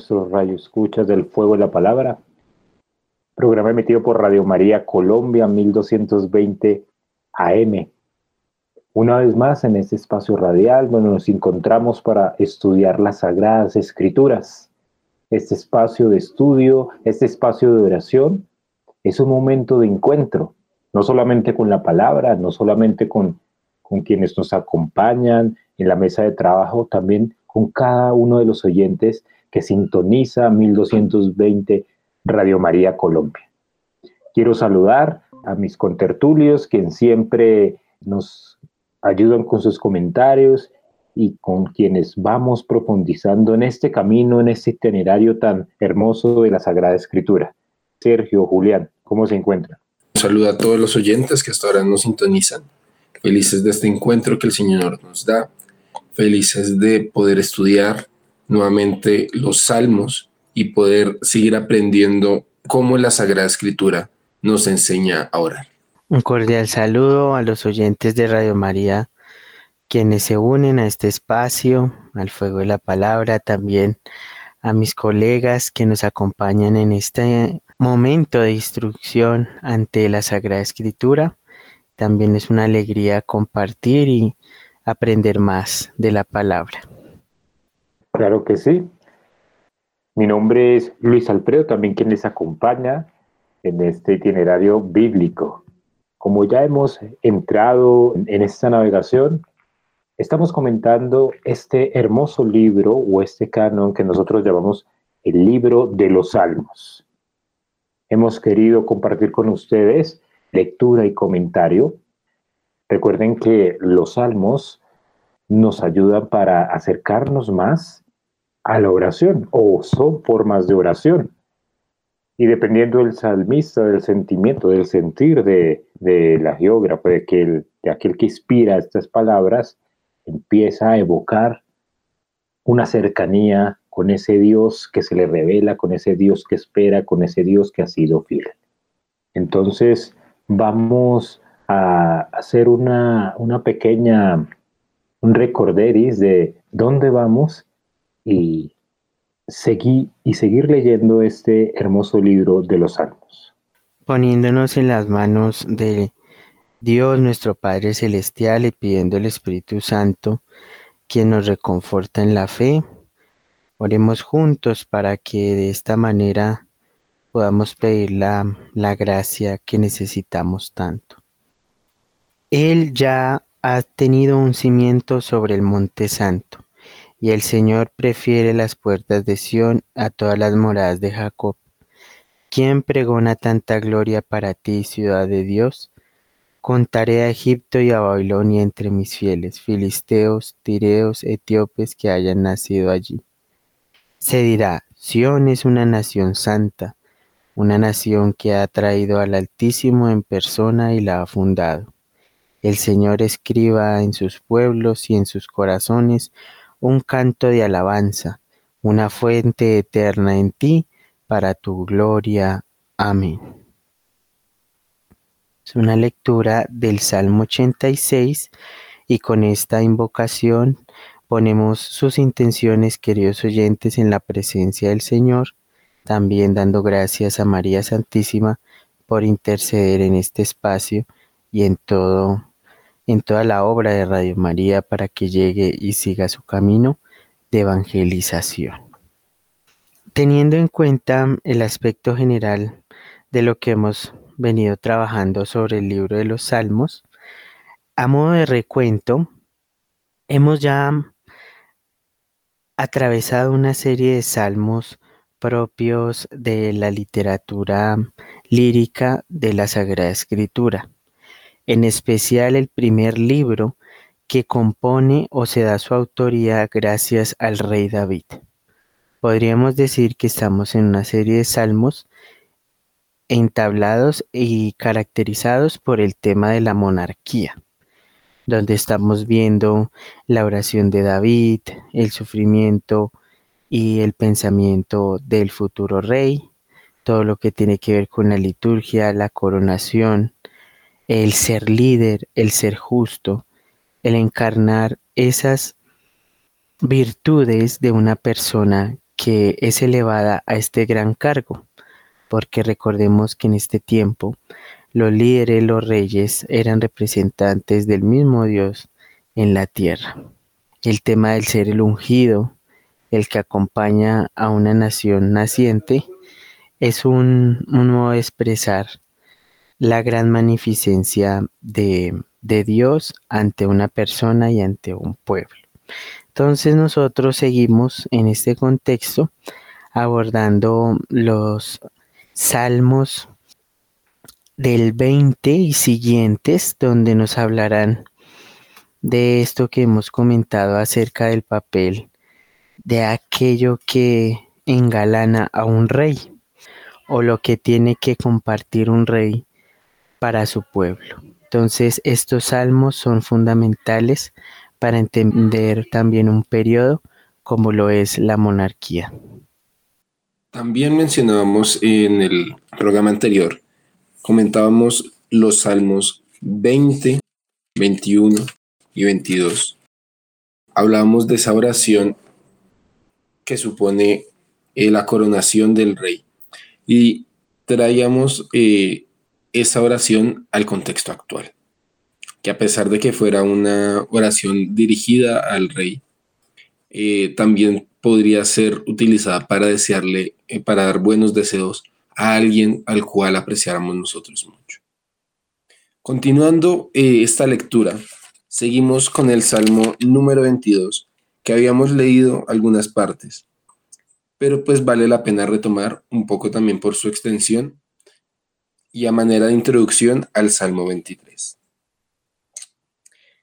nuestros radioescuchas del Fuego de la Palabra. Programa emitido por Radio María Colombia 1220 AM. Una vez más en este espacio radial donde nos encontramos para estudiar las Sagradas Escrituras. Este espacio de estudio, este espacio de oración, es un momento de encuentro, no solamente con la palabra, no solamente con, con quienes nos acompañan en la mesa de trabajo, también con cada uno de los oyentes que sintoniza 1220 Radio María Colombia. Quiero saludar a mis contertulios, quienes siempre nos ayudan con sus comentarios y con quienes vamos profundizando en este camino, en este itinerario tan hermoso de la Sagrada Escritura. Sergio, Julián, ¿cómo se encuentran? Un saludo a todos los oyentes que hasta ahora nos sintonizan. Felices de este encuentro que el Señor nos da. Felices de poder estudiar nuevamente los salmos y poder seguir aprendiendo cómo la Sagrada Escritura nos enseña a orar. Un cordial saludo a los oyentes de Radio María, quienes se unen a este espacio, al fuego de la palabra, también a mis colegas que nos acompañan en este momento de instrucción ante la Sagrada Escritura. También es una alegría compartir y aprender más de la palabra. Claro que sí. Mi nombre es Luis Alfredo, también quien les acompaña en este itinerario bíblico. Como ya hemos entrado en esta navegación, estamos comentando este hermoso libro o este canon que nosotros llamamos el libro de los salmos. Hemos querido compartir con ustedes lectura y comentario. Recuerden que los salmos nos ayudan para acercarnos más a la oración o son formas de oración. Y dependiendo del salmista, del sentimiento, del sentir de, de la geógrafa, de aquel, de aquel que inspira estas palabras, empieza a evocar una cercanía con ese Dios que se le revela, con ese Dios que espera, con ese Dios que ha sido fiel. Entonces, vamos a hacer una, una pequeña, un recorderis de dónde vamos y seguir, y seguir leyendo este hermoso libro de los Salmos. Poniéndonos en las manos de Dios nuestro Padre Celestial y pidiendo el Espíritu Santo, quien nos reconforta en la fe, oremos juntos para que de esta manera podamos pedir la, la gracia que necesitamos tanto. Él ya ha tenido un cimiento sobre el monte santo y el Señor prefiere las puertas de Sión a todas las moradas de Jacob. ¿Quién pregona tanta gloria para ti, ciudad de Dios? Contaré a Egipto y a Babilonia entre mis fieles, filisteos, tireos, etíopes que hayan nacido allí. Se dirá, Sión es una nación santa, una nación que ha traído al Altísimo en persona y la ha fundado. El Señor escriba en sus pueblos y en sus corazones un canto de alabanza, una fuente eterna en ti, para tu gloria. Amén. Es una lectura del Salmo 86 y con esta invocación ponemos sus intenciones, queridos oyentes, en la presencia del Señor, también dando gracias a María Santísima por interceder en este espacio y en todo en toda la obra de Radio María para que llegue y siga su camino de evangelización. Teniendo en cuenta el aspecto general de lo que hemos venido trabajando sobre el libro de los Salmos, a modo de recuento, hemos ya atravesado una serie de salmos propios de la literatura lírica de la Sagrada Escritura, en especial el primer libro que compone o se da su autoría gracias al rey David. Podríamos decir que estamos en una serie de salmos entablados y caracterizados por el tema de la monarquía, donde estamos viendo la oración de David, el sufrimiento y el pensamiento del futuro rey, todo lo que tiene que ver con la liturgia, la coronación, el ser líder, el ser justo, el encarnar esas virtudes de una persona que es elevada a este gran cargo, porque recordemos que en este tiempo los líderes, los reyes eran representantes del mismo Dios en la tierra. El tema del ser el ungido, el que acompaña a una nación naciente, es un, modo de expresar la gran magnificencia de, de Dios ante una persona y ante un pueblo. Entonces nosotros seguimos en este contexto abordando los salmos del 20 y siguientes, donde nos hablarán de esto que hemos comentado acerca del papel de aquello que engalana a un rey o lo que tiene que compartir un rey para su pueblo. Entonces estos salmos son fundamentales para entender también un periodo como lo es la monarquía. También mencionábamos en el programa anterior, comentábamos los salmos 20, 21 y 22. Hablábamos de esa oración que supone eh, la coronación del rey y traíamos eh, esa oración al contexto actual que a pesar de que fuera una oración dirigida al rey, eh, también podría ser utilizada para desearle, eh, para dar buenos deseos a alguien al cual apreciáramos nosotros mucho. Continuando eh, esta lectura, seguimos con el Salmo número 22, que habíamos leído algunas partes, pero pues vale la pena retomar un poco también por su extensión y a manera de introducción al Salmo 23.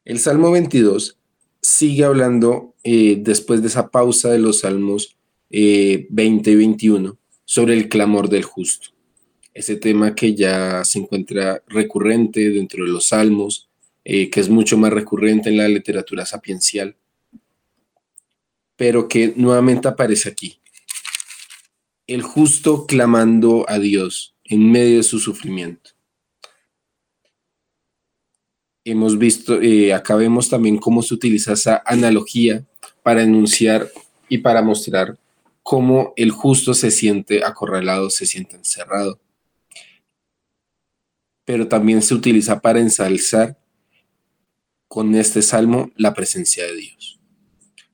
El Salmo 22 sigue hablando eh, después de esa pausa de los Salmos 20 eh, y 21 sobre el clamor del justo. Ese tema que ya se encuentra recurrente dentro de los Salmos, eh, que es mucho más recurrente en la literatura sapiencial, pero que nuevamente aparece aquí. El justo clamando a Dios en medio de su sufrimiento hemos visto, eh, acá vemos también cómo se utiliza esa analogía para enunciar y para mostrar cómo el justo se siente acorralado, se siente encerrado. Pero también se utiliza para ensalzar con este salmo la presencia de Dios.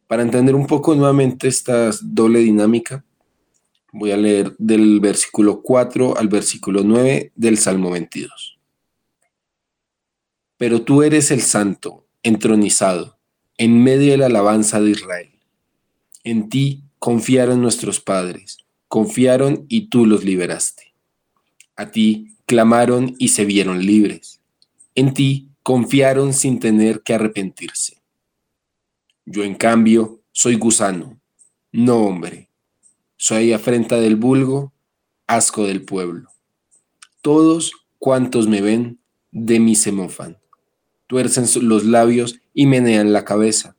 Para entender un poco nuevamente esta doble dinámica, voy a leer del versículo 4 al versículo 9 del Salmo 22 pero tú eres el santo, entronizado, en medio de la alabanza de Israel. En ti confiaron nuestros padres, confiaron y tú los liberaste. A ti clamaron y se vieron libres. En ti confiaron sin tener que arrepentirse. Yo en cambio soy gusano, no hombre. Soy afrenta del vulgo, asco del pueblo. Todos cuantos me ven, de mí se mofan. Tuercen los labios y menean la cabeza.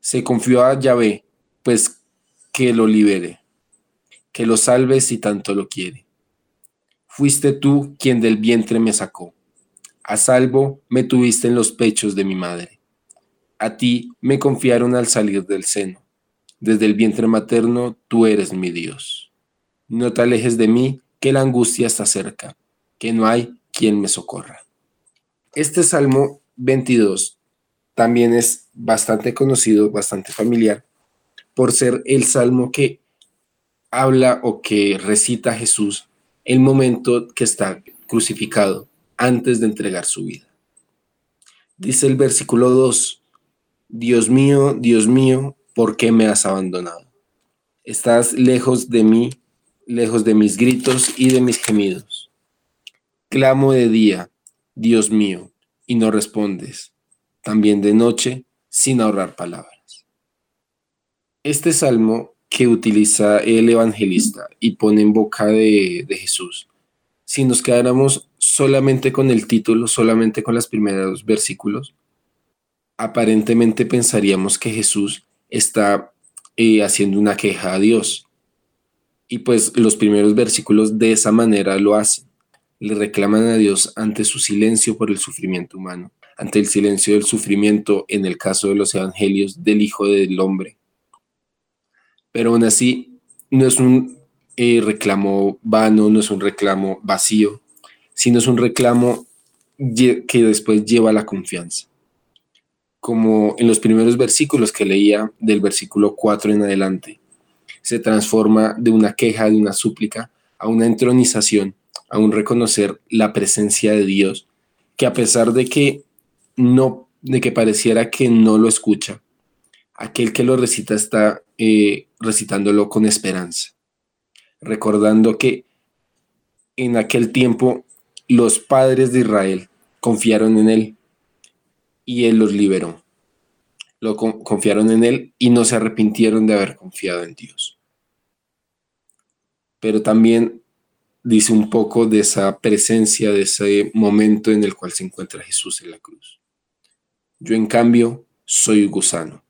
Se confió a Yahvé, pues que lo libere, que lo salve si tanto lo quiere. Fuiste tú quien del vientre me sacó. A salvo me tuviste en los pechos de mi madre. A ti me confiaron al salir del seno. Desde el vientre materno tú eres mi Dios. No te alejes de mí, que la angustia está cerca que no hay quien me socorra. Este Salmo 22 también es bastante conocido, bastante familiar, por ser el salmo que habla o que recita Jesús el momento que está crucificado antes de entregar su vida. Dice el versículo 2, Dios mío, Dios mío, ¿por qué me has abandonado? Estás lejos de mí, lejos de mis gritos y de mis gemidos. Clamo de día, Dios mío, y no respondes, también de noche, sin ahorrar palabras. Este salmo que utiliza el evangelista y pone en boca de, Jesús, si nos quedáramos solamente con el título, solamente con los primeros versículos, aparentemente pensaríamos que Jesús está eh, haciendo una queja a Dios. Y pues los primeros versículos de esa manera lo hacen le reclaman a Dios ante su silencio por el sufrimiento humano, ante el silencio del sufrimiento en el caso de los evangelios del Hijo del Hombre. Pero aún así, no es un eh, reclamo vano, no es un reclamo vacío, sino es un reclamo que después lleva a la confianza. Como en los primeros versículos que leía del versículo 4 en adelante, se transforma de una queja, de una súplica, a una entronización aún reconocer la presencia de Dios, que a pesar de que no, de que pareciera que no lo escucha, aquel que lo recita está eh, recitándolo con esperanza, recordando que en aquel tiempo los padres de Israel confiaron en él y él los liberó. Lo confiaron en él y no se arrepintieron de haber confiado en Dios. Pero también dice un poco de esa presencia, de ese momento en el cual se encuentra Jesús en la cruz. Yo en cambio soy gusano,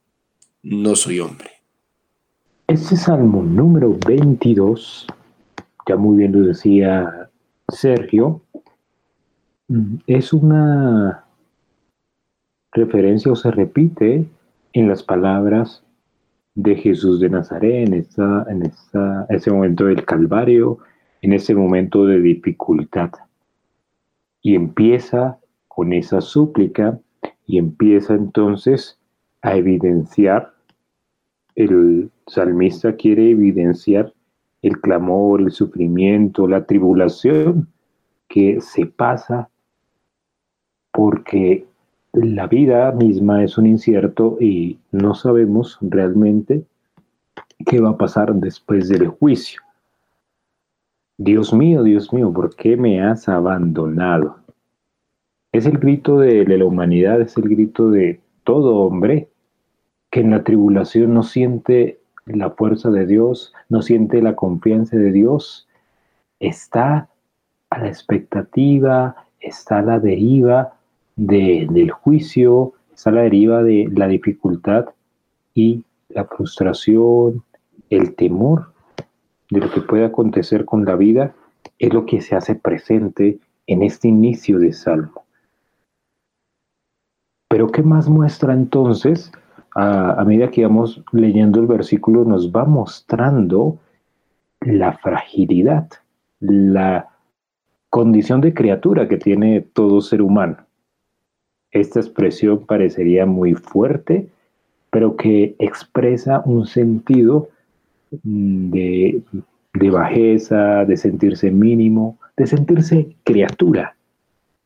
no soy hombre. Este salmo número 22, ya muy bien lo decía Sergio, mm, es una referencia o se repite en las palabras de Jesús de Nazaret en, esta, en esta, ese momento del Calvario, en ese momento de dificultad. Y empieza con esa súplica y empieza entonces a evidenciar, el salmista quiere evidenciar el clamor, el sufrimiento, la tribulación que se pasa porque la vida misma es un incierto y no sabemos realmente qué va a pasar después del juicio. Dios mío, Dios mío, ¿por qué me has abandonado? Es el grito de, la humanidad, es el grito de todo hombre que en la tribulación no siente la fuerza de Dios, no siente la confianza de Dios, está a la expectativa, está la deriva del juicio, a la deriva de la dificultad y la frustración, el temor de lo que puede acontecer con la vida es lo que se hace presente en este inicio de Salmo. Pero ¿qué más muestra entonces? A, medida que vamos leyendo el versículo, nos va mostrando la fragilidad, la condición de criatura que tiene todo ser humano. Esta expresión parecería muy fuerte, pero que expresa un sentido de, bajeza, de sentirse mínimo, de sentirse criatura.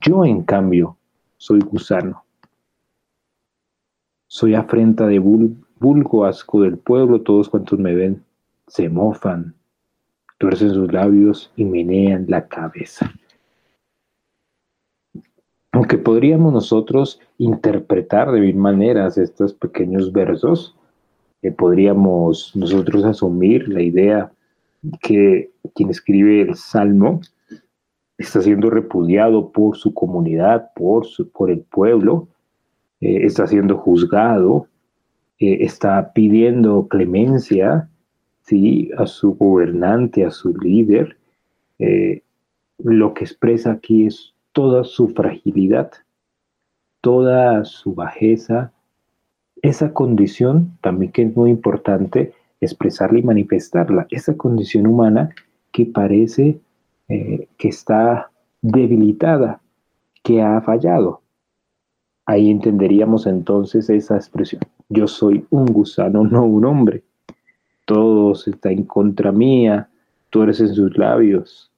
Yo, en cambio, soy gusano. Soy afrenta de vulgo asco del pueblo, todos cuantos me ven se mofan, tuercen sus labios y menean la cabeza. Aunque podríamos nosotros interpretar de mil maneras estos pequeños versos, podríamos nosotros asumir la idea que quien escribe el Salmo está siendo repudiado por su comunidad, por, su, por el pueblo, eh, está siendo juzgado, eh, está pidiendo clemencia ¿sí? a su gobernante, a su líder. Eh, lo que expresa aquí es toda su fragilidad, toda su bajeza, esa condición también que es muy importante expresarla y manifestarla, esa condición humana que parece eh, que está debilitada, que ha fallado. Ahí entenderíamos entonces esa expresión. Yo soy un gusano, no un hombre. Todo está en contra mía, tú eres en sus labios.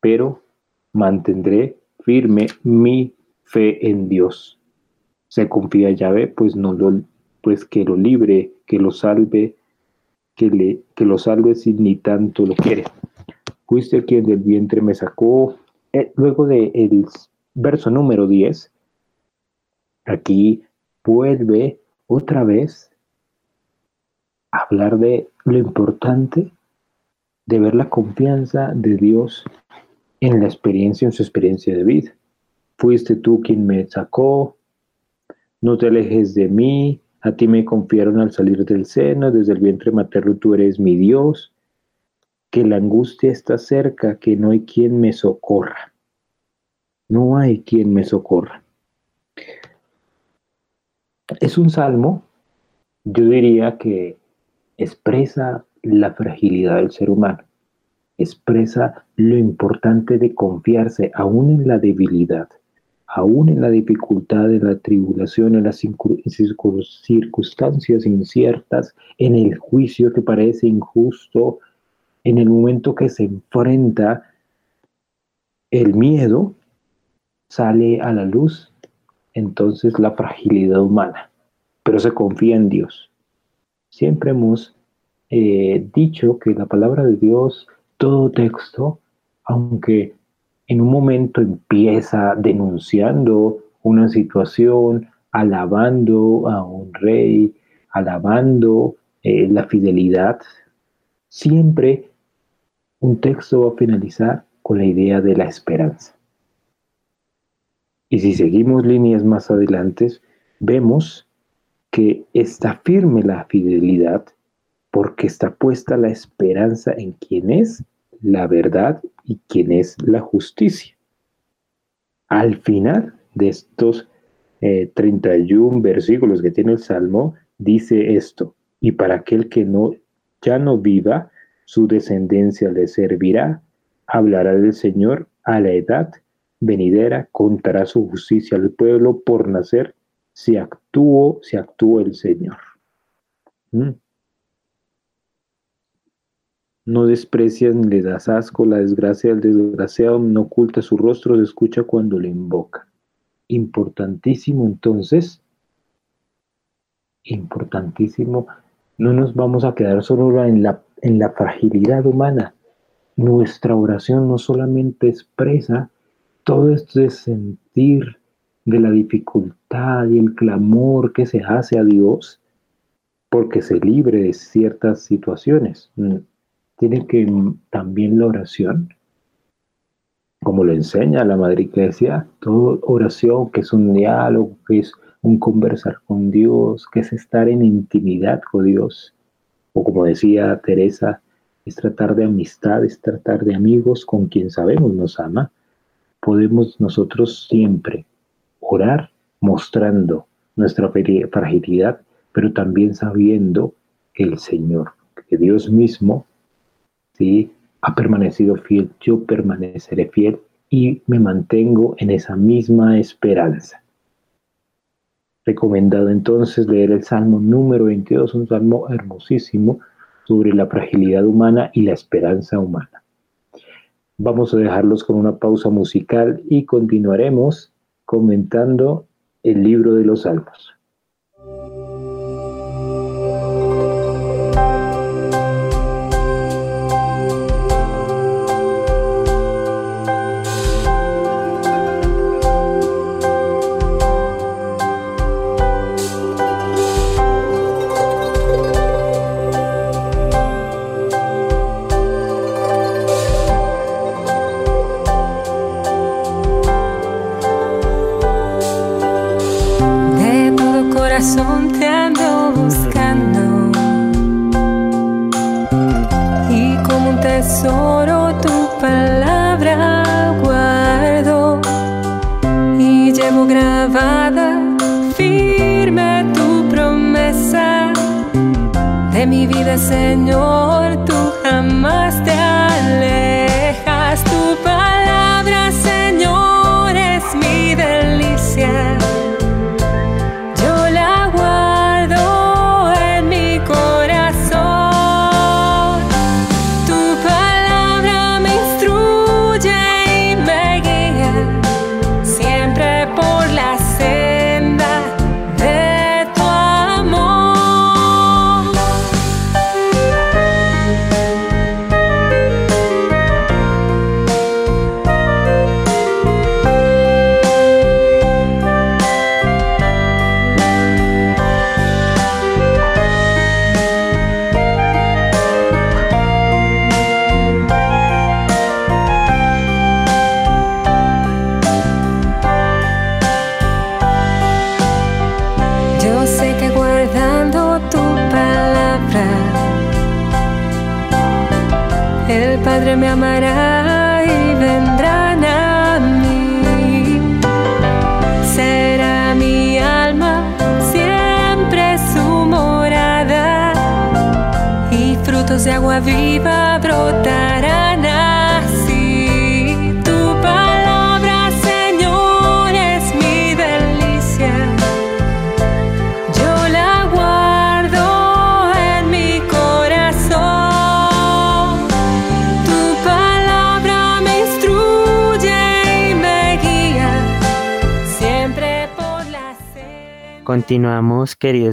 Pero mantendré firme mi fe en Dios. Se confía Yahvé, pues no lo, pues que lo libre, que lo salve, que, le, que lo salve si ni tanto lo quiere. Fuiste quien del vientre me sacó. Eh, luego del el verso número 10, aquí vuelve otra vez a hablar de lo importante de ver la confianza de Dios en la experiencia, en su experiencia de vida. Fuiste tú quien me sacó, no te alejes de mí, a ti me confiaron al salir del seno, desde el vientre materno tú eres mi Dios que la angustia está cerca, que no hay quien me socorra. No hay quien me socorra. Es un salmo, yo diría que expresa la fragilidad del ser humano, expresa lo importante de confiarse aún en la debilidad, aún en la dificultad, en la tribulación, en las circunstancias inciertas, en el juicio que parece injusto, en el momento que se enfrenta el miedo, sale a la luz entonces la fragilidad humana, pero se confía en Dios. Siempre hemos eh, dicho que la palabra de Dios, todo texto, aunque en un momento empieza denunciando una situación, alabando a un rey, alabando eh, la fidelidad, siempre un texto va a finalizar con la idea de la esperanza. Y si seguimos líneas más adelante, vemos que está firme la fidelidad porque está puesta la esperanza en quien es la verdad y quien es la justicia. Al final de estos 31 eh, versículos que tiene el Salmo, dice esto, y para aquel que no ya no viva, su descendencia le servirá, hablará del Señor a la edad venidera, contará su justicia al pueblo por nacer, si actuó, si actuó el Señor. ¿Mm? No desprecias ni le das asco la desgracia del desgraciado, no oculta su rostro, se escucha cuando le invoca. Importantísimo entonces, importantísimo, no nos vamos a quedar solo en la en la fragilidad humana. Nuestra oración no solamente expresa todo este sentir de la dificultad y el clamor que se hace a Dios porque se libre de ciertas situaciones. Tiene que también la oración, como lo enseña la Madre Iglesia, toda oración que es un diálogo, que es un conversar con Dios, que es estar en intimidad con Dios, o como decía Teresa, es tratar de amistad, es tratar de amigos con quien sabemos nos ama, podemos nosotros siempre orar mostrando nuestra fragilidad, pero también sabiendo que el Señor, que Dios mismo, ¿sí? ha permanecido fiel, yo permaneceré fiel y me mantengo en esa misma esperanza. Recomendado entonces leer el Salmo número 22, un salmo hermosísimo sobre la fragilidad humana y la esperanza humana. Vamos a dejarlos con una pausa musical y continuaremos comentando el libro de los Salmos.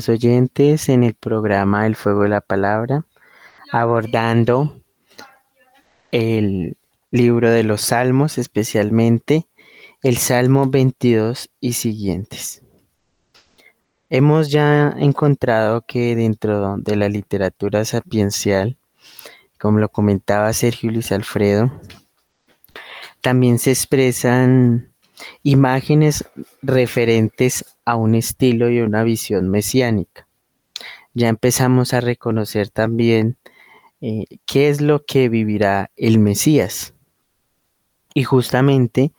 Oyentes, en el programa El Fuego de la Palabra, abordando el libro de los Salmos, especialmente el Salmo 22 y siguientes. Hemos ya encontrado que dentro de la literatura sapiencial, como lo comentaba Sergio Luis Alfredo, también se expresan imágenes referentes a un estilo y una visión mesiánica. Ya empezamos a reconocer también eh, qué es lo que vivirá el Mesías. Y justamente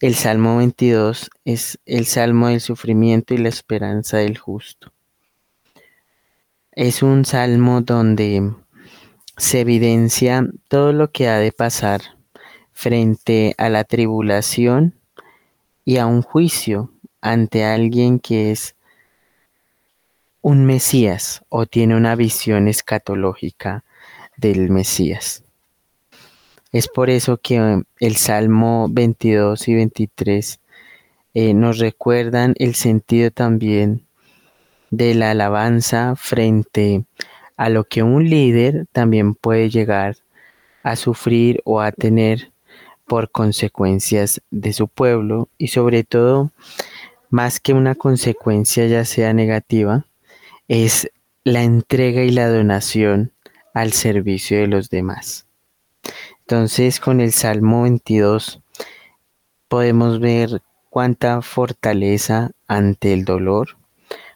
el Salmo 22 es el Salmo del sufrimiento y la esperanza del justo. Es un salmo donde se evidencia todo lo que ha de pasar frente a la tribulación y a un juicio ante alguien que es un Mesías o tiene una visión escatológica del Mesías. Es por eso que el Salmo 22 y 23 eh, nos recuerdan el sentido también de la alabanza frente a lo que un líder también puede llegar a sufrir o a tener por consecuencias de su pueblo y sobre todo, más que una consecuencia ya sea negativa, es la entrega y la donación al servicio de los demás. Entonces, con el Salmo 22 podemos ver cuánta fortaleza ante el dolor,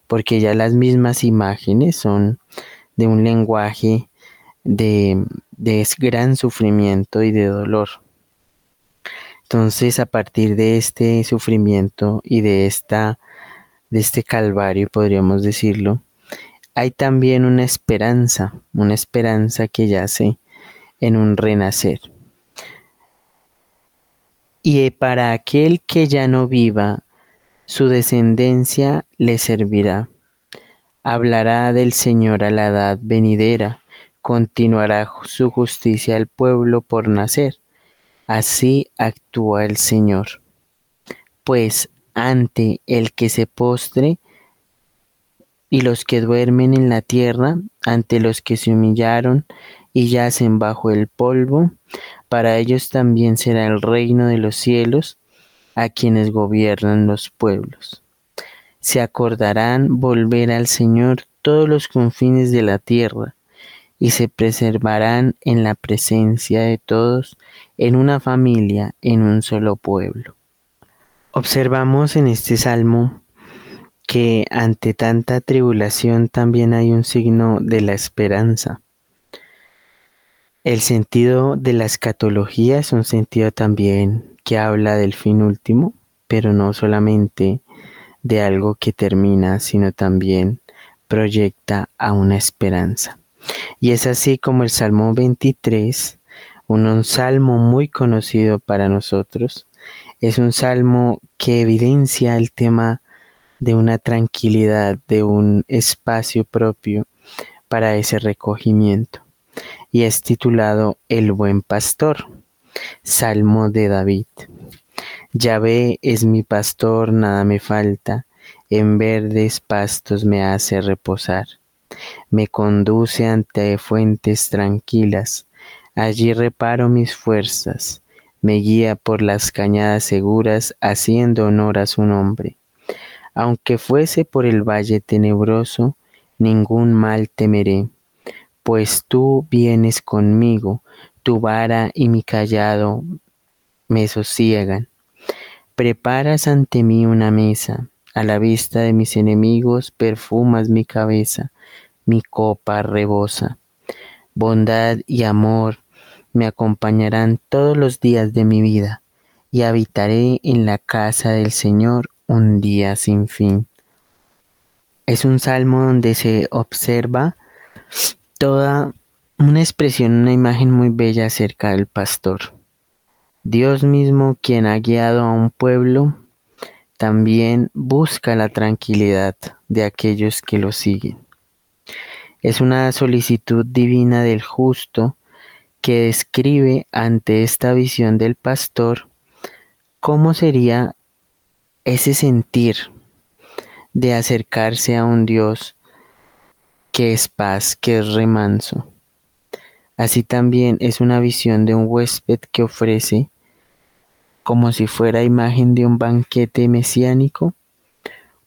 porque ya las mismas imágenes son de un lenguaje de, de gran sufrimiento y de dolor. Entonces, a partir de este sufrimiento y de esta de este calvario, podríamos decirlo, hay también una esperanza, una esperanza que yace en un renacer. Y para aquel que ya no viva, su descendencia le servirá. Hablará del Señor a la edad venidera, continuará su justicia al pueblo por nacer. Así actúa el Señor. Pues ante el que se postre, y los que duermen en la tierra, ante los que se humillaron y yacen bajo el polvo, para ellos también será el reino de los cielos, a quienes gobiernan los pueblos. Se acordarán volver al Señor todos los confines de la tierra, y se preservarán en la presencia de todos, en una familia, en un solo pueblo. Observamos en este salmo que ante tanta tribulación también hay un signo de la esperanza. El sentido de la escatología es un sentido también que habla del fin último, pero no solamente de algo que termina, sino también proyecta a una esperanza. Y es así como el Salmo 23, un, salmo muy conocido para nosotros, es un salmo que evidencia el tema de una tranquilidad, de un espacio propio para ese recogimiento. Y es titulado El buen pastor, Salmo de David. Yahvé es mi pastor, nada me falta, en verdes pastos me hace reposar. Me conduce ante fuentes tranquilas, allí reparo mis fuerzas, me guía por las cañadas seguras, haciendo honor a su nombre. Aunque fuese por el valle tenebroso, ningún mal temeré, pues tú vienes conmigo, tu vara y mi callado me sosiegan. Preparas ante mí una mesa, a la vista de mis enemigos perfumas mi cabeza, mi copa rebosa. Bondad y amor me acompañarán todos los días de mi vida, y habitaré en la casa del Señor un día sin fin. Es un salmo donde se observa toda una expresión, una imagen muy bella acerca del pastor. Dios mismo, quien ha guiado a un pueblo, también busca la tranquilidad de aquellos que lo siguen. Es una solicitud divina del justo que describe ante esta visión del pastor cómo sería ese sentir de acercarse a un Dios que es paz, que es remanso. Así también es una visión de un huésped que ofrece, como si fuera imagen de un banquete mesiánico,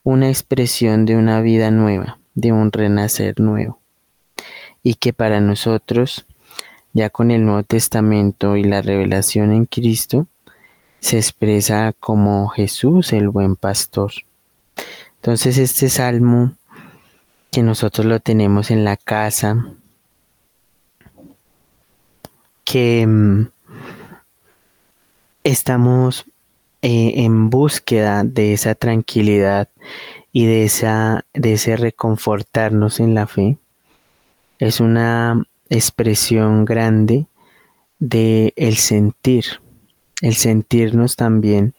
una expresión de una vida nueva, de un renacer nuevo. Y que para nosotros, ya con el Nuevo Testamento y la revelación en Cristo, se expresa como Jesús el buen pastor. Entonces este salmo que nosotros lo tenemos en la casa, que mm, estamos eh, en búsqueda de esa tranquilidad y de, esa, de ese reconfortarnos en la fe, es una expresión grande de el sentir, el sentirnos también,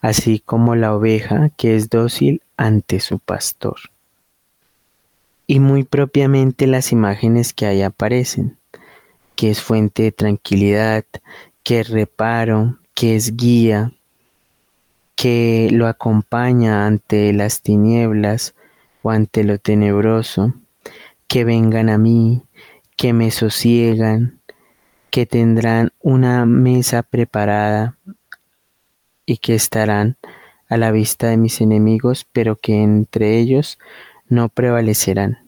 así como la oveja que es dócil ante su pastor. Y muy propiamente las imágenes que ahí aparecen, que es fuente de tranquilidad, que es reparo, que es guía, que lo acompaña ante las tinieblas o ante lo tenebroso, que vengan a mí, que me sosiegan, que tendrán una mesa preparada y que estarán a la vista de mis enemigos, pero que entre ellos no prevalecerán.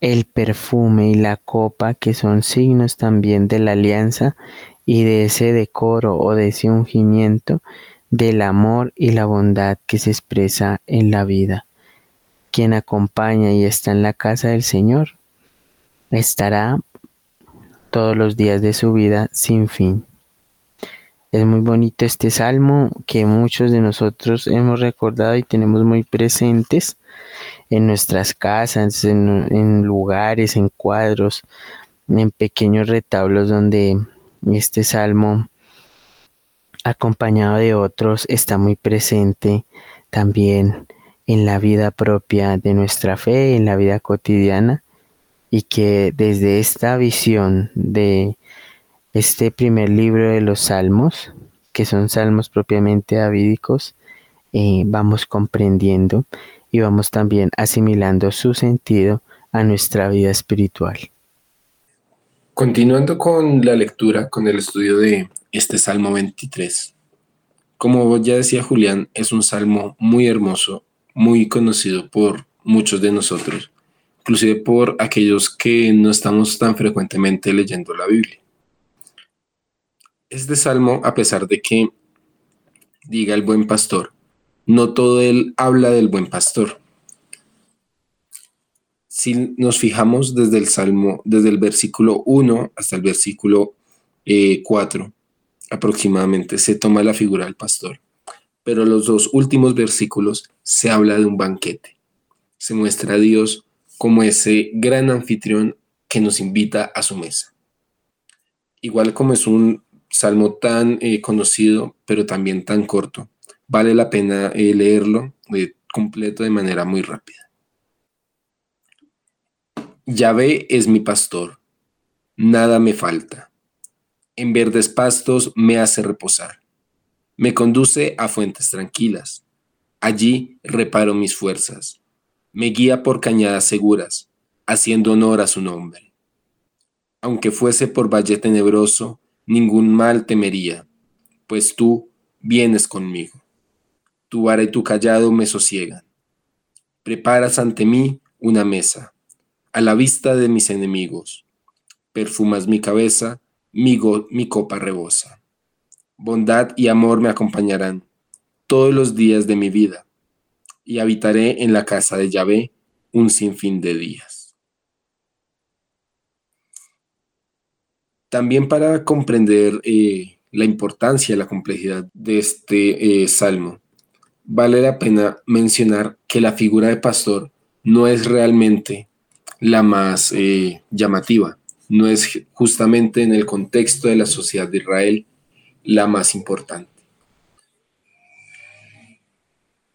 El perfume y la copa, que son signos también de la alianza y de ese decoro o de ese ungimiento, del amor y la bondad que se expresa en la vida. Quien acompaña y está en la casa del Señor, estará todos los días de su vida sin fin. Es muy bonito este salmo que muchos de nosotros hemos recordado y tenemos muy presentes en nuestras casas, en, lugares, en cuadros, en pequeños retablos donde este salmo acompañado de otros está muy presente también en la vida propia de nuestra fe, en la vida cotidiana y que desde esta visión de este primer libro de los salmos, que son salmos propiamente davídicos, eh, vamos comprendiendo y vamos también asimilando su sentido a nuestra vida espiritual. Continuando con la lectura, con el estudio de este Salmo 23. Como ya decía Julián, es un salmo muy hermoso, muy conocido por muchos de nosotros inclusive por aquellos que no estamos tan frecuentemente leyendo la Biblia. Este salmo, a pesar de que diga el buen pastor, no todo él habla del buen pastor, si nos fijamos desde el Salmo, desde el versículo 1 hasta el versículo eh, 4 aproximadamente, se toma la figura del pastor. Pero los dos últimos versículos se habla de un banquete. Se muestra a Dios como ese gran anfitrión que nos invita a su mesa. Igual como es un salmo tan eh, conocido, pero también tan corto, vale la pena eh, leerlo de completo de manera muy rápida. Yahvé es mi pastor, nada me falta. En verdes pastos me hace reposar. Me conduce a fuentes tranquilas. Allí reparo mis fuerzas. Me guía por cañadas seguras, haciendo honor a su nombre. Aunque fuese por valle tenebroso, ningún mal temería, pues tú vienes conmigo. Tu vara y tu callado me sosiegan. Preparas ante mí una mesa, a la vista de mis enemigos. Perfumas mi cabeza, mi, mi copa rebosa. Bondad y amor me acompañarán todos los días de mi vida, y habitaré en la casa de Yahvé un sinfín de días. También para comprender eh, la importancia, la complejidad de este eh, salmo, vale la pena mencionar que la figura de pastor no es realmente la más eh, llamativa, no es justamente en el contexto de la sociedad de Israel la más importante.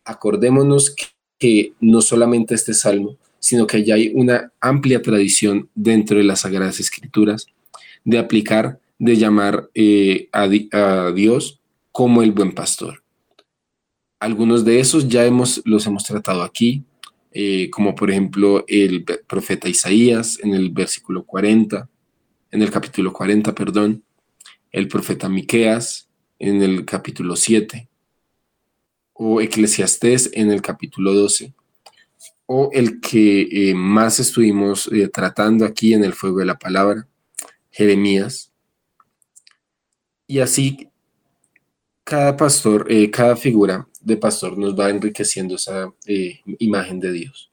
Acordémonos que, no solamente este salmo, sino que ya hay una amplia tradición dentro de las Sagradas Escrituras de aplicar, de llamar eh, a, Dios como el buen pastor. Algunos de esos ya hemos, los hemos tratado aquí, eh, como por ejemplo el profeta Isaías en el versículo 40, en el capítulo 40, perdón, el profeta Miqueas en el capítulo 7, o Eclesiastés en el capítulo 12, o el que eh, más estuvimos eh, tratando aquí en el fuego de la palabra, Jeremías. Y así cada pastor, cada figura de pastor nos va enriqueciendo esa eh, imagen de Dios.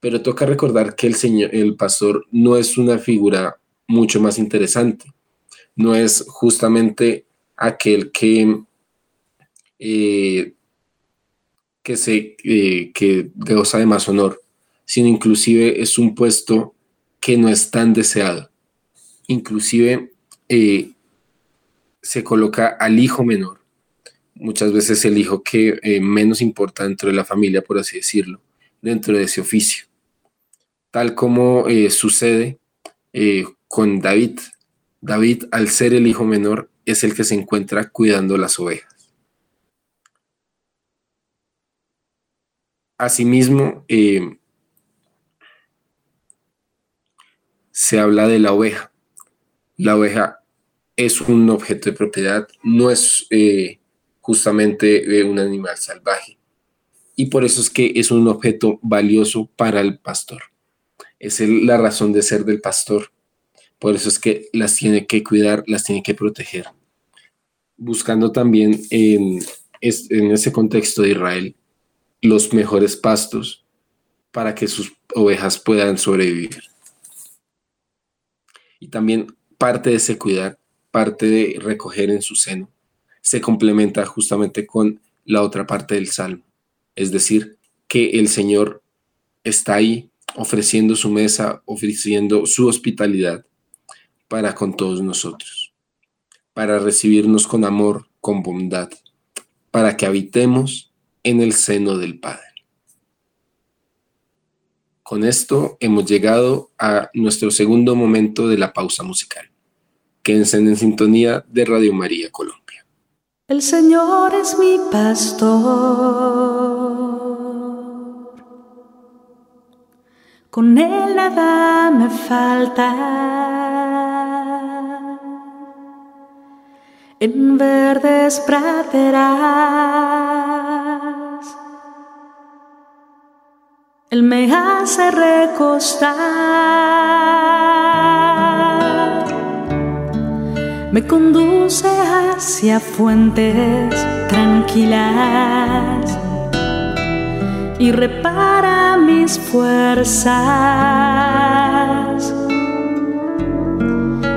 Pero toca recordar que el, señor, el pastor no es una figura mucho más interesante, no es justamente aquel que, eh, que, se, eh, que goza de más honor, sino inclusive es un puesto que no es tan deseado. Inclusive se coloca al hijo menor muchas veces el hijo que eh, menos importa dentro de la familia, por así decirlo, dentro de ese oficio. Tal como eh, sucede eh, con David. David, al ser el hijo menor, es el que se encuentra cuidando las ovejas. Asimismo, se habla de la oveja. La oveja es un objeto de propiedad, no es justamente un animal salvaje. Y por eso es que es un objeto valioso para el pastor. Es la razón de ser del pastor. Por eso es que las tiene que cuidar, las tiene que proteger. Buscando también en, ese contexto de Israel los mejores pastos para que sus ovejas puedan sobrevivir. Y también parte de ese cuidar, parte de recoger en su seno se complementa justamente con la otra parte del salmo, es decir, que el Señor está ahí ofreciendo su mesa, ofreciendo su hospitalidad para con todos nosotros, para recibirnos con amor, con bondad, para que habitemos en el seno del Padre. Con esto hemos llegado a nuestro segundo momento de la pausa musical. Quédense en sintonía de Radio María Colombia. El Señor es mi pastor. Con Él nada me falta. En verdes praderas. Él me hace recostar me conduce hacia fuentes tranquilas y repara mis fuerzas.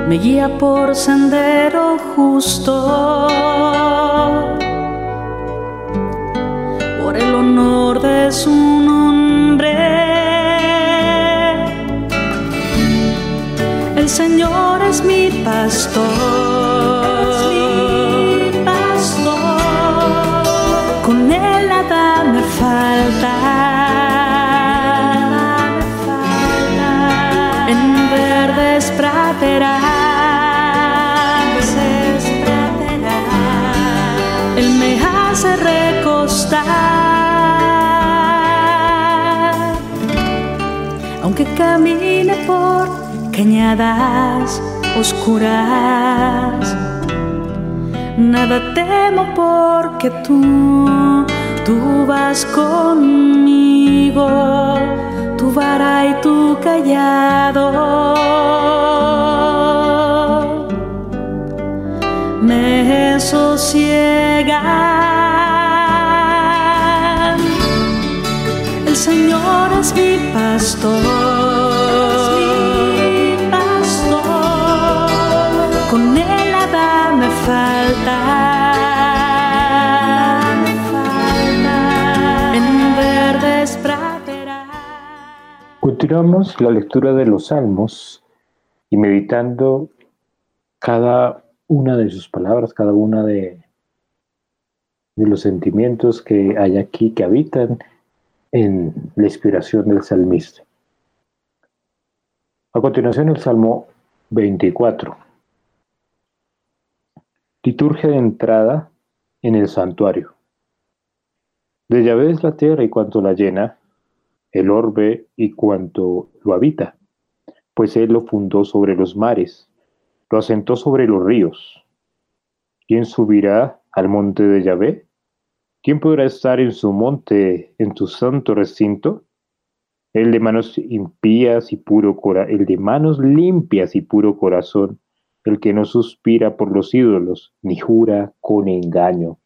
Me guía por sendero justo. Por el honor de su nombre. El Señor es mi pastor. Camine por cañadas oscuras. Nada temo porque tú, tú vas conmigo, tu vara y tu callado. Me sosiegan. El Señor es mi pastor. Continuamos la lectura de los salmos y meditando cada una de sus palabras, cada una de, de los sentimientos que hay aquí que habitan en la inspiración del salmista. A continuación el Salmo 24. Liturgia de entrada en el santuario. De Yahvé es la tierra y cuanto la llena, el orbe y cuanto lo habita, pues él lo fundó sobre los mares, lo asentó sobre los ríos. ¿Quién subirá al monte de Yahvé? ¿Quién podrá estar en su monte, en su santo recinto? El de manos impías y puro cora, el de manos limpias y puro corazón, el que no suspira por los ídolos, ni jura con engaño.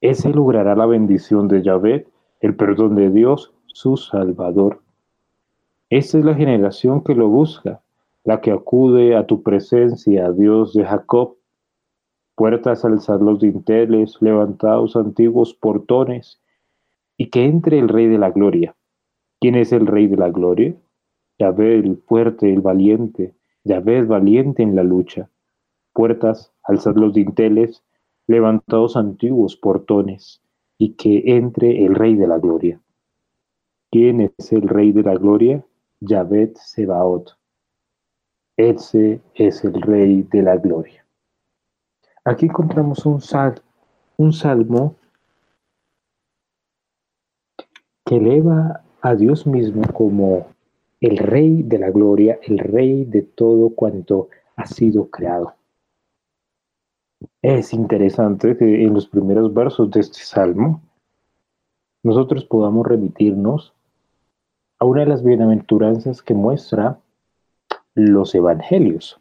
Ese logrará la bendición de Yahvé, el perdón de Dios, su Salvador. Esta es la generación que lo busca, la que acude a tu presencia, Dios de Jacob. Puertas alzad los dinteles, levantados antiguos portones, y que entre el Rey de la Gloria. ¿Quién es el Rey de la Gloria? Yahvé el fuerte, el valiente, Yahvé es valiente en la lucha. Puertas, alzad los dinteles, levantados antiguos portones, y que entre el Rey de la Gloria. ¿Quién es el Rey de la Gloria? Yahvé Sebaot. Ese es el Rey de la Gloria. Aquí encontramos un, sal, un salmo que eleva a Dios mismo como el Rey de la Gloria, el Rey de todo cuanto ha sido creado. Es interesante que en los primeros versos de este salmo nosotros podamos remitirnos a una de las bienaventuranzas que muestra los evangelios.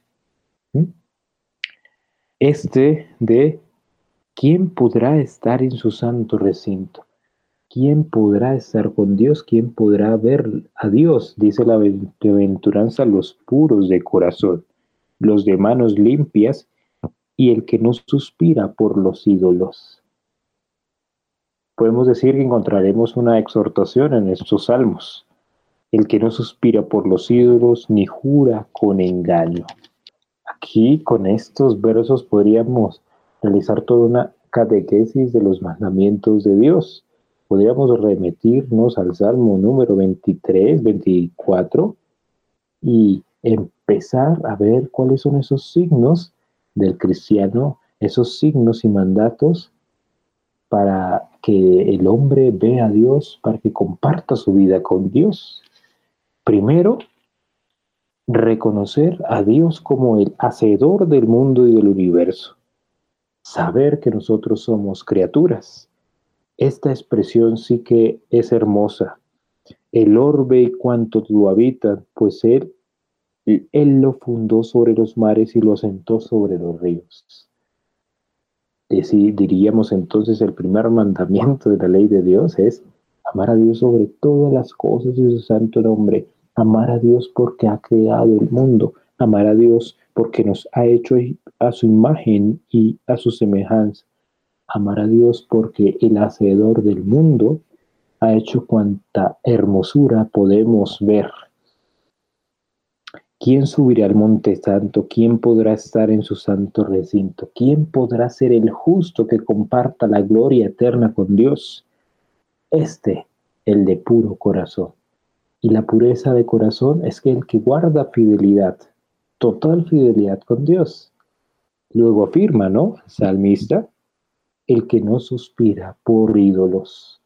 Este de ¿quién podrá estar en su santo recinto? ¿Quién podrá estar con Dios? ¿Quién podrá ver a Dios? Dice la bienaventuranza los puros de corazón, los de manos limpias y el que no suspira por los ídolos. Podemos decir que encontraremos una exhortación en estos salmos. El que no suspira por los ídolos ni jura con engaño. Aquí con estos versos podríamos realizar toda una catequesis de los mandamientos de Dios. Podríamos remitirnos al Salmo número 23, 24 y empezar a ver cuáles son esos signos del cristiano, esos signos y mandatos para que el hombre vea a Dios, para que comparta su vida con Dios. Primero, reconocer a Dios como el hacedor del mundo y del universo. Saber que nosotros somos criaturas. Esta expresión sí que es hermosa. El orbe y cuanto lo habitan, pues Él, Él lo fundó sobre los mares y lo asentó sobre los ríos. Deci- diríamos entonces el primer mandamiento de la ley de Dios es amar a Dios sobre todas las cosas y su santo nombre, amar a Dios porque ha creado el mundo, amar a Dios porque nos ha hecho a su imagen y a su semejanza, amar a Dios porque el hacedor del mundo ha hecho cuanta hermosura podemos ver. ¿Quién subirá al monte santo? ¿Quién podrá estar en su santo recinto? ¿Quién podrá ser el justo que comparta la gloria eterna con Dios? Este, el de puro corazón. Y la pureza de corazón es que el que guarda fidelidad, total fidelidad con Dios. Luego afirma, ¿no? Salmista, el que no suspira por ídolos.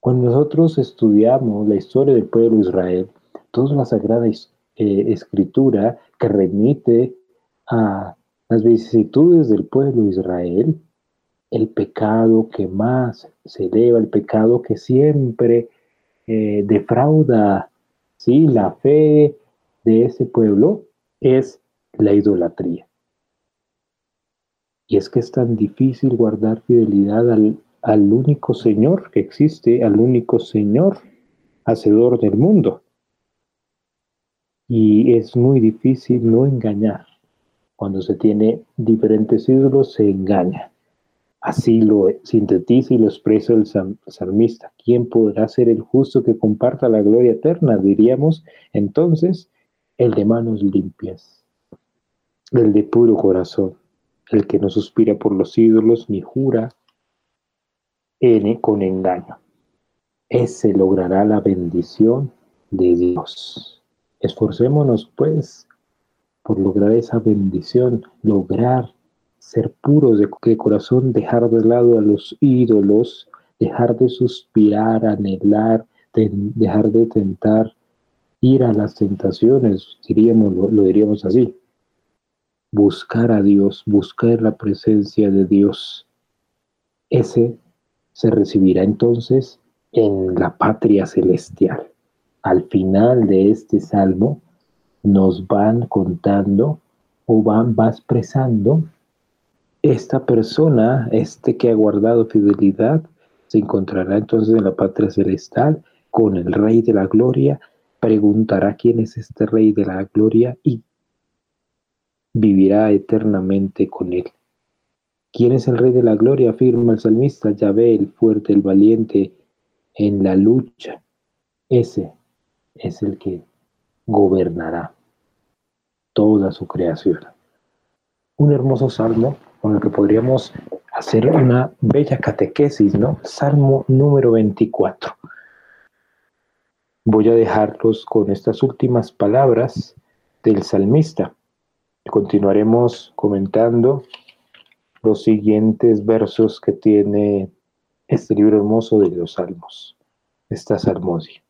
Cuando nosotros estudiamos la historia del pueblo de Israel, toda la Sagrada eh, Escritura que remite a las vicisitudes del pueblo de Israel, el pecado que más se eleva, el pecado que siempre eh, defrauda ¿sí? la fe de ese pueblo, es la idolatría. Y es que es tan difícil guardar fidelidad al, al único Señor que existe, al único Señor hacedor del mundo. Y es muy difícil no engañar. Cuando se tiene diferentes ídolos, se engaña. Así lo sintetiza y lo expresa el salmista. ¿Quién podrá ser el justo que comparta la gloria eterna? Diríamos entonces el de manos limpias, el de puro corazón, el que no suspira por los ídolos ni jura en, con engaño. Ese logrará la bendición de Dios. Esforcémonos, pues, por lograr esa bendición, lograr ser puros de, corazón, dejar de lado a los ídolos, dejar de suspirar, anhelar, de, dejar de tentar, ir a las tentaciones, diríamos, lo, lo diríamos así. Buscar a Dios, buscar la presencia de Dios. Ese se recibirá entonces en la patria celestial al final de este salmo nos van contando o van, va expresando esta persona, este que ha guardado fidelidad, se encontrará entonces en la patria celestial con el Rey de la Gloria, preguntará quién es este Rey de la Gloria y vivirá eternamente con él. ¿Quién es el Rey de la Gloria? afirma el salmista, Yahvé, el fuerte, el valiente en la lucha. Ese es el que gobernará toda su creación. Un hermoso salmo con el que podríamos hacer una bella catequesis, ¿no? Salmo número 24. Voy a dejarlos con estas últimas palabras del salmista. Continuaremos comentando los siguientes versos que tiene este libro hermoso de los salmos, esta salmodia.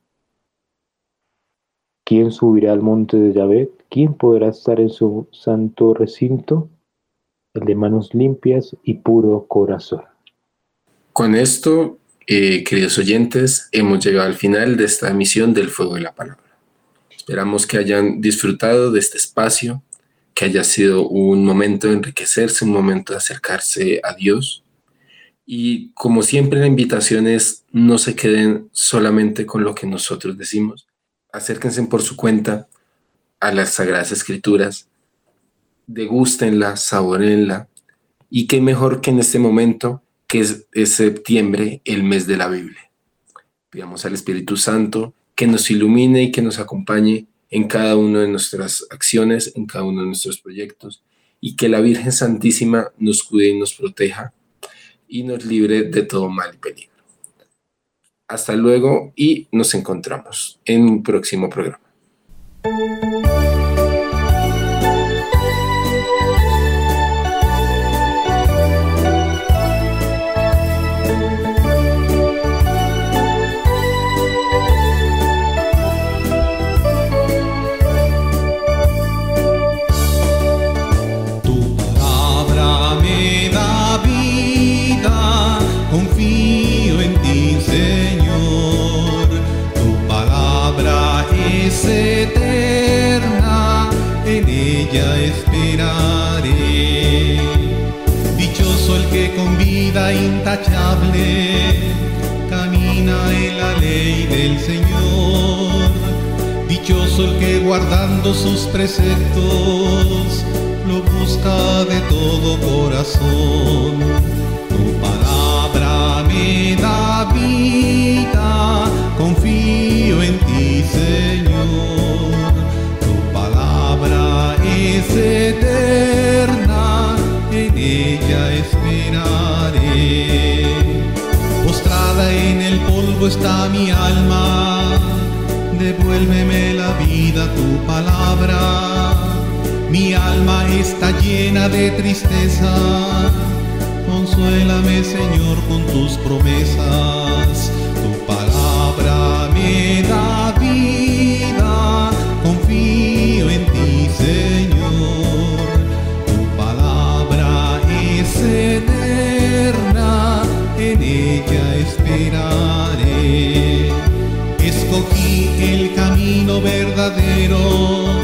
¿Quién subirá al monte de Yahvé? ¿Quién podrá estar en su santo recinto? El de manos limpias y puro corazón. Con esto, eh, queridos oyentes, hemos llegado al final de esta emisión del Fuego de la Palabra. Esperamos que hayan disfrutado de este espacio, que haya sido un momento de enriquecerse, un momento de acercarse a Dios. Y como siempre, la invitación es no se queden solamente con lo que nosotros decimos, acérquense por su cuenta a las Sagradas Escrituras, degústenla, saborenla, y qué mejor que en este momento, que es, es, septiembre, el mes de la Biblia. Pidamos al Espíritu Santo que nos ilumine y que nos acompañe en cada una de nuestras acciones, en cada uno de nuestros proyectos, y que la Virgen Santísima nos cuide y nos proteja y nos libre de todo mal y peligro. Hasta luego y nos encontramos en un próximo programa. ya esperaré. Eh. Dichoso el que con vida intachable camina en la ley del Señor. Dichoso el que guardando sus preceptos lo busca de todo corazón. Tu palabra me da vida, confío en ti, Señor. Eterna, en ella esperaré. Postrada en el polvo está mi alma, devuélveme la vida, tu palabra. Mi alma está llena de tristeza, consuélame Señor con tus promesas. Tu palabra me da verdadero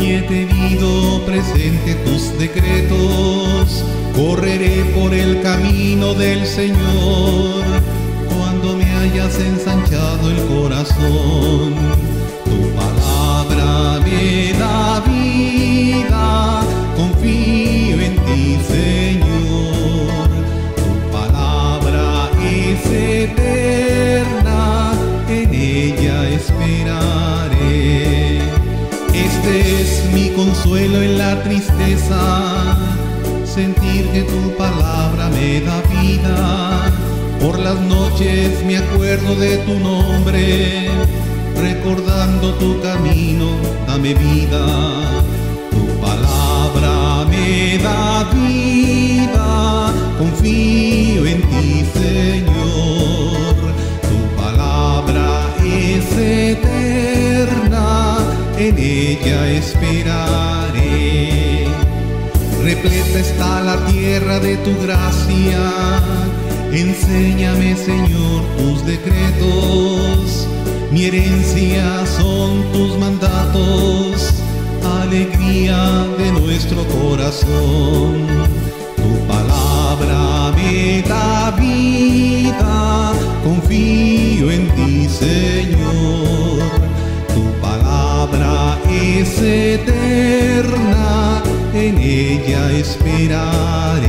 y he tenido presente tus decretos. Correré por el camino del Señor cuando me hayas ensanchado el corazón. Tu palabra me da vida, la tristeza, sentir que tu palabra me da vida. Por las noches me acuerdo de tu nombre, recordando tu camino, dame vida. Tu palabra me da vida, confío en ti, Señor. Tu palabra es eterna, en ella esperaré. Repleta está la tierra de tu gracia, enséñame, Señor, tus decretos. Mi herencia son tus mandatos, alegría de nuestro corazón. Tu palabra me da vida, confío en ti, Señor. Palabra es eterna, en ella esperaré.